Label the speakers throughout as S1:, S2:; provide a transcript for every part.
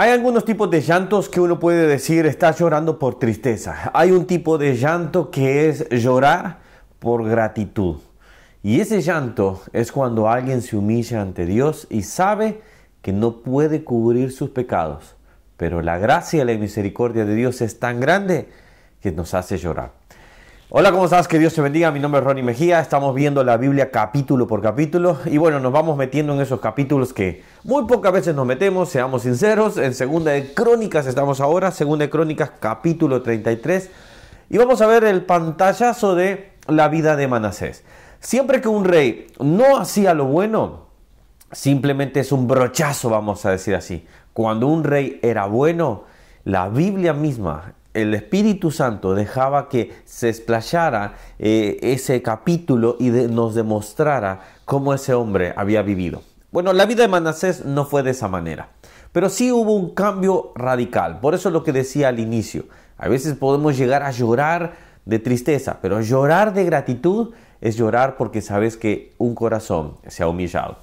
S1: Hay algunos tipos de llantos que uno puede decir está llorando por tristeza. Hay un tipo de llanto que es llorar por gratitud. Y ese llanto es cuando alguien se humilla ante Dios y sabe que no puede cubrir sus pecados. Pero la gracia y la misericordia de Dios es tan grande que nos hace llorar. Hola, ¿cómo estás? Que Dios te bendiga. Mi nombre es Ronnie Mejía. Estamos viendo la Biblia capítulo por capítulo. Y bueno, nos vamos metiendo en esos capítulos que muy pocas veces nos metemos, seamos sinceros. En Segunda de Crónicas estamos ahora. Segunda de Crónicas capítulo 33. Y vamos a ver el pantallazo de la vida de Manasés. Siempre que un rey no hacía lo bueno, simplemente es un brochazo, vamos a decir así. Cuando un rey era bueno, la Biblia misma el Espíritu Santo dejaba que se explayara eh, ese capítulo y nos demostrara cómo ese hombre había vivido. Bueno, la vida de Manasés no fue de esa manera, pero sí hubo un cambio radical. Por eso es lo que decía al inicio. A veces podemos llegar a llorar de tristeza, pero llorar de gratitud es llorar porque sabes que un corazón se ha humillado.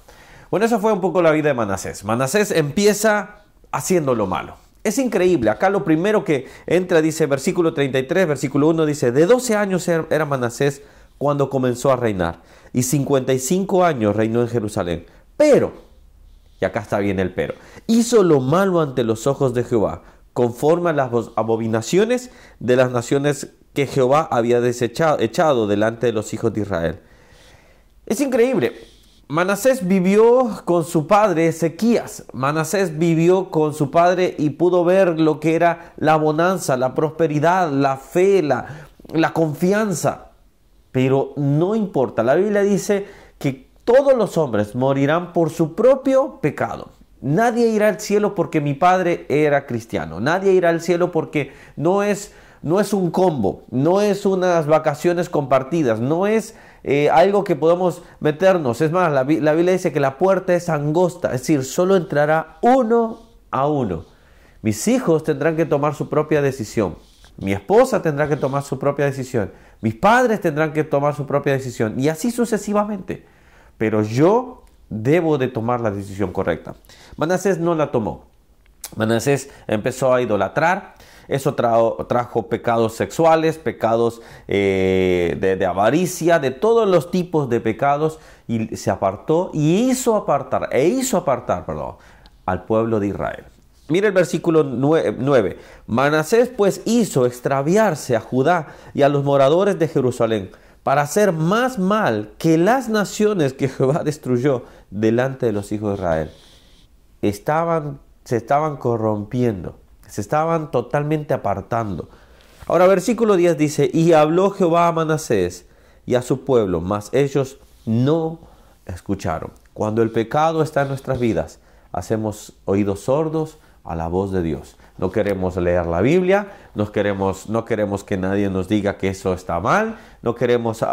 S1: Bueno, esa fue un poco la vida de Manasés. Manasés empieza haciendo lo malo. Es increíble. Acá lo primero que entra dice versículo 33, versículo 1 dice, de 12 años er-, era Manasés cuando comenzó a reinar y 55 años reinó en Jerusalén. Pero, y acá está bien el pero, hizo lo malo ante los ojos de Jehová, conforme a las abominaciones de las naciones que Jehová había desechado, echado delante de los hijos de Israel. Es increíble. Manasés vivió con su padre Ezequías. Manasés vivió con su padre y pudo ver lo que era la bonanza, la prosperidad, la fe, la, la confianza. Pero no importa, la Biblia dice que todos los hombres morirán por su propio pecado. Nadie irá al cielo porque mi padre era cristiano. Nadie irá al cielo porque no es, no es un combo, no es unas vacaciones compartidas, no es eh, algo que podemos meternos. Es más, la, la Biblia dice que la puerta es angosta, es decir, solo entrará uno a uno. Mis hijos tendrán que tomar su propia decisión. Mi esposa tendrá que tomar su propia decisión. Mis padres tendrán que tomar su propia decisión. Y así sucesivamente. Pero yo debo de tomar la decisión correcta. Manasés no la tomó. Manasés empezó a idolatrar, eso trajo, pecados sexuales, pecados eh, de, avaricia, de todos los tipos de pecados y se apartó y hizo apartar, e hizo apartar, perdón, al pueblo de Israel. Mira el versículo 9. Manasés pues hizo extraviarse a Judá y a los moradores de Jerusalén para hacer más mal que las naciones que Jehová destruyó delante de los hijos de Israel. Estaban, se estaban corrompiendo se estaban totalmente apartando. Ahora versículo 10 dice, y habló Jehová a Manasés y a su pueblo, mas ellos no escucharon. Cuando el pecado está en nuestras vidas, hacemos oídos sordos a la voz de Dios. No queremos leer la Biblia, no queremos, no queremos que nadie nos diga que eso está mal, no queremos eh,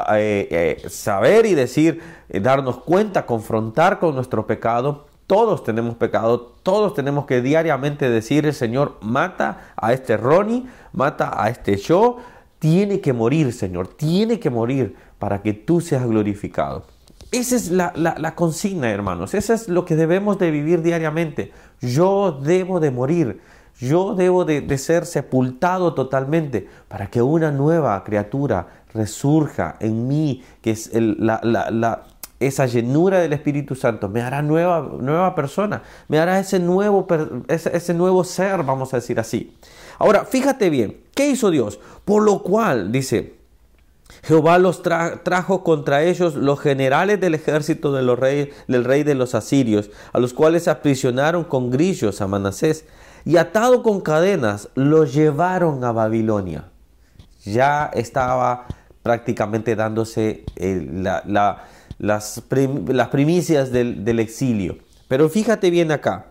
S1: eh, saber y decir, eh, darnos cuenta, confrontar con nuestro pecado, todos tenemos pecado, todos tenemos que diariamente decir, el Señor, mata a este Ronnie, mata a este yo, tiene que morir, Señor, tiene que morir para que tú seas glorificado. Esa es la, consigna, hermanos, eso es lo que debemos de vivir diariamente. Yo debo de morir, yo debo de, ser sepultado totalmente para que una nueva criatura resurja en mí, que es la, esa llenura del Espíritu Santo me hará nueva, nueva persona, me hará ese nuevo, ese, nuevo ser, vamos a decir así. Ahora, fíjate bien, ¿qué hizo Dios? Por lo cual, dice, Jehová los trajo contra ellos los generales del ejército de los del rey de los asirios, a los cuales aprisionaron con grillos a Manasés y atado con cadenas, los llevaron a Babilonia. Ya estaba prácticamente dándose la, las, primicias del, exilio. Pero fíjate bien acá.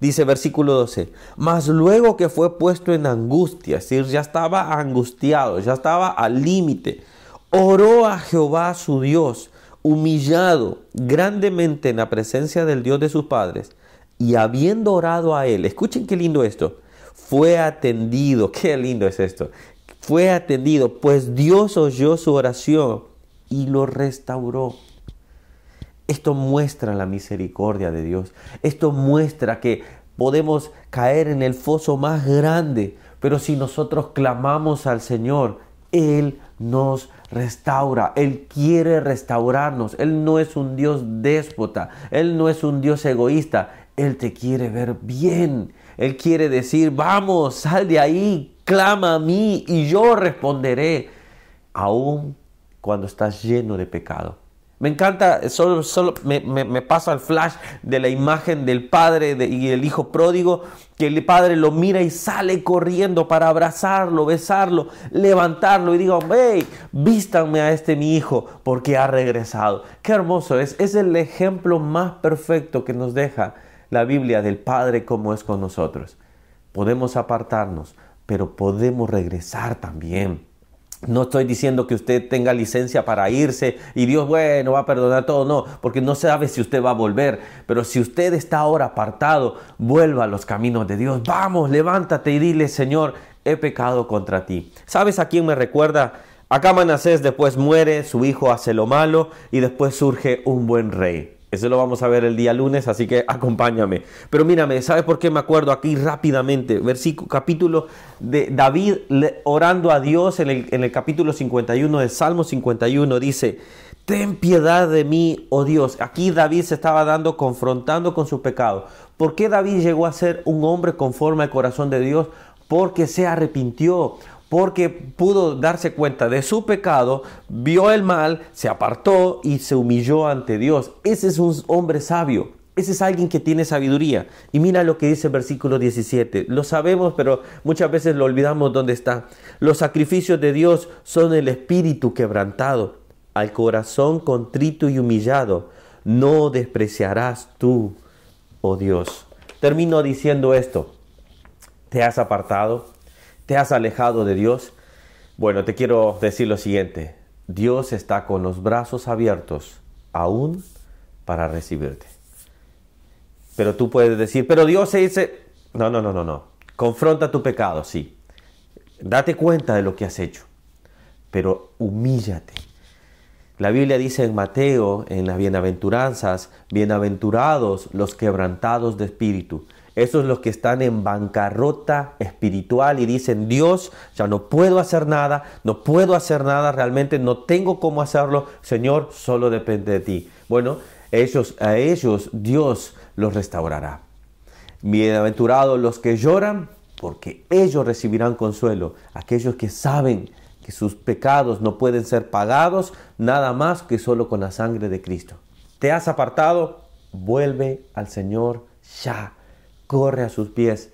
S1: Dice versículo 12, mas luego que fue puesto en angustia, es decir, ya estaba angustiado, ya estaba al límite, oró a Jehová su Dios, humillado grandemente en la presencia del Dios de sus padres, y habiendo orado a él, escuchen qué lindo esto, fue atendido, qué lindo es esto, fue atendido, pues Dios oyó su oración y lo restauró. Esto muestra la misericordia de Dios. Esto muestra que podemos caer en el foso más grande, pero si nosotros clamamos al Señor, Él nos restaura, Él quiere restaurarnos, Él no es un Dios déspota, Él no es un Dios egoísta, Él te quiere ver bien, Él quiere decir, vamos, sal de ahí, clama a mí y yo responderé, aún cuando estás lleno de pecado. Me encanta, solo, solo me, pasa el flash de la imagen del padre y el hijo pródigo, que el padre lo mira y sale corriendo para abrazarlo, besarlo, levantarlo y digo, hey, vístanme a este mi hijo porque ha regresado. Qué hermoso es, es el ejemplo más perfecto que nos deja la Biblia del Padre como es con nosotros. Podemos apartarnos, pero podemos regresar también. No estoy diciendo que usted tenga licencia para irse y Dios, bueno, va a perdonar todo, no, porque no sabe si usted va a volver. Pero si usted está ahora apartado, vuelva a los caminos de Dios. Vamos, levántate y dile, Señor, he pecado contra ti. ¿Sabes a quién me recuerda? Acá Manasés después muere, su hijo hace lo malo y después surge un buen rey. Eso lo vamos a ver el día lunes, así que acompáñame. Pero mírame, ¿sabes por qué me acuerdo aquí rápidamente? Versículo, capítulo de David orando a Dios en el, en el capítulo 51 del Salmo 51 dice, ten piedad de mí, oh Dios. Aquí David se estaba dando, confrontando con su pecado. ¿Por qué David llegó a ser un hombre conforme al corazón de Dios? Porque se arrepintió, porque pudo darse cuenta de su pecado, vio el mal, se apartó y se humilló ante Dios. Ese es un hombre sabio. Ese es alguien que tiene sabiduría. Y mira lo que dice el versículo 17. Lo sabemos, pero muchas veces lo olvidamos dónde está. Los sacrificios de Dios son el espíritu quebrantado, al corazón contrito y humillado. No despreciarás tú, oh Dios. Termino diciendo esto. ¿Te has apartado? ¿Te has alejado de Dios? Bueno, te quiero decir lo siguiente. Dios está con los brazos abiertos aún para recibirte. Pero tú puedes decir, pero Dios se dice, no, no, no, no, no. Confronta tu pecado, sí. Date cuenta de lo que has hecho, pero humíllate. La Biblia dice en Mateo, en las bienaventuranzas, bienaventurados los quebrantados de espíritu, esos los que están en bancarrota espiritual y dicen, Dios, ya no puedo hacer nada, no puedo hacer nada, realmente no tengo cómo hacerlo, Señor, solo depende de ti. Bueno, ellos, a ellos Dios los restaurará. Bienaventurados los que lloran, porque ellos recibirán consuelo. Aquellos que saben que sus pecados no pueden ser pagados nada más que solo con la sangre de Cristo. ¿Te has apartado? Vuelve al Señor ya corre a sus pies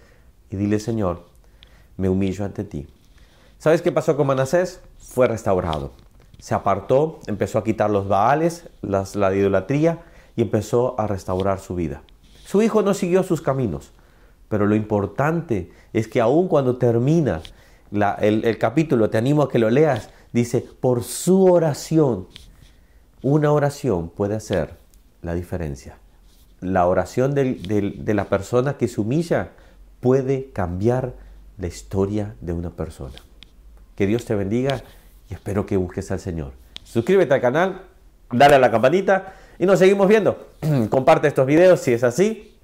S1: y dile, Señor, me humillo ante ti. ¿Sabes qué pasó con Manasés? Fue restaurado. Se apartó, empezó a quitar los baales, la idolatría y empezó a restaurar su vida. Su hijo no siguió sus caminos, pero lo importante es que aun cuando termina el capítulo, te animo a que lo leas, dice, por su oración, una oración puede hacer la diferencia la oración de la persona que se humilla puede cambiar la historia de una persona. Que Dios te bendiga y espero que busques al Señor. Suscríbete al canal, dale a la campanita y nos seguimos viendo. Comparte estos videos si es así,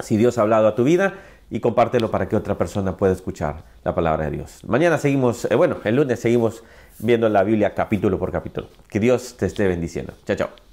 S1: si Dios ha hablado a tu vida y compártelo para que otra persona pueda escuchar la palabra de Dios. Mañana seguimos, eh, bueno, el lunes seguimos viendo la Biblia capítulo por capítulo. Que Dios te esté bendiciendo. Chao, chao.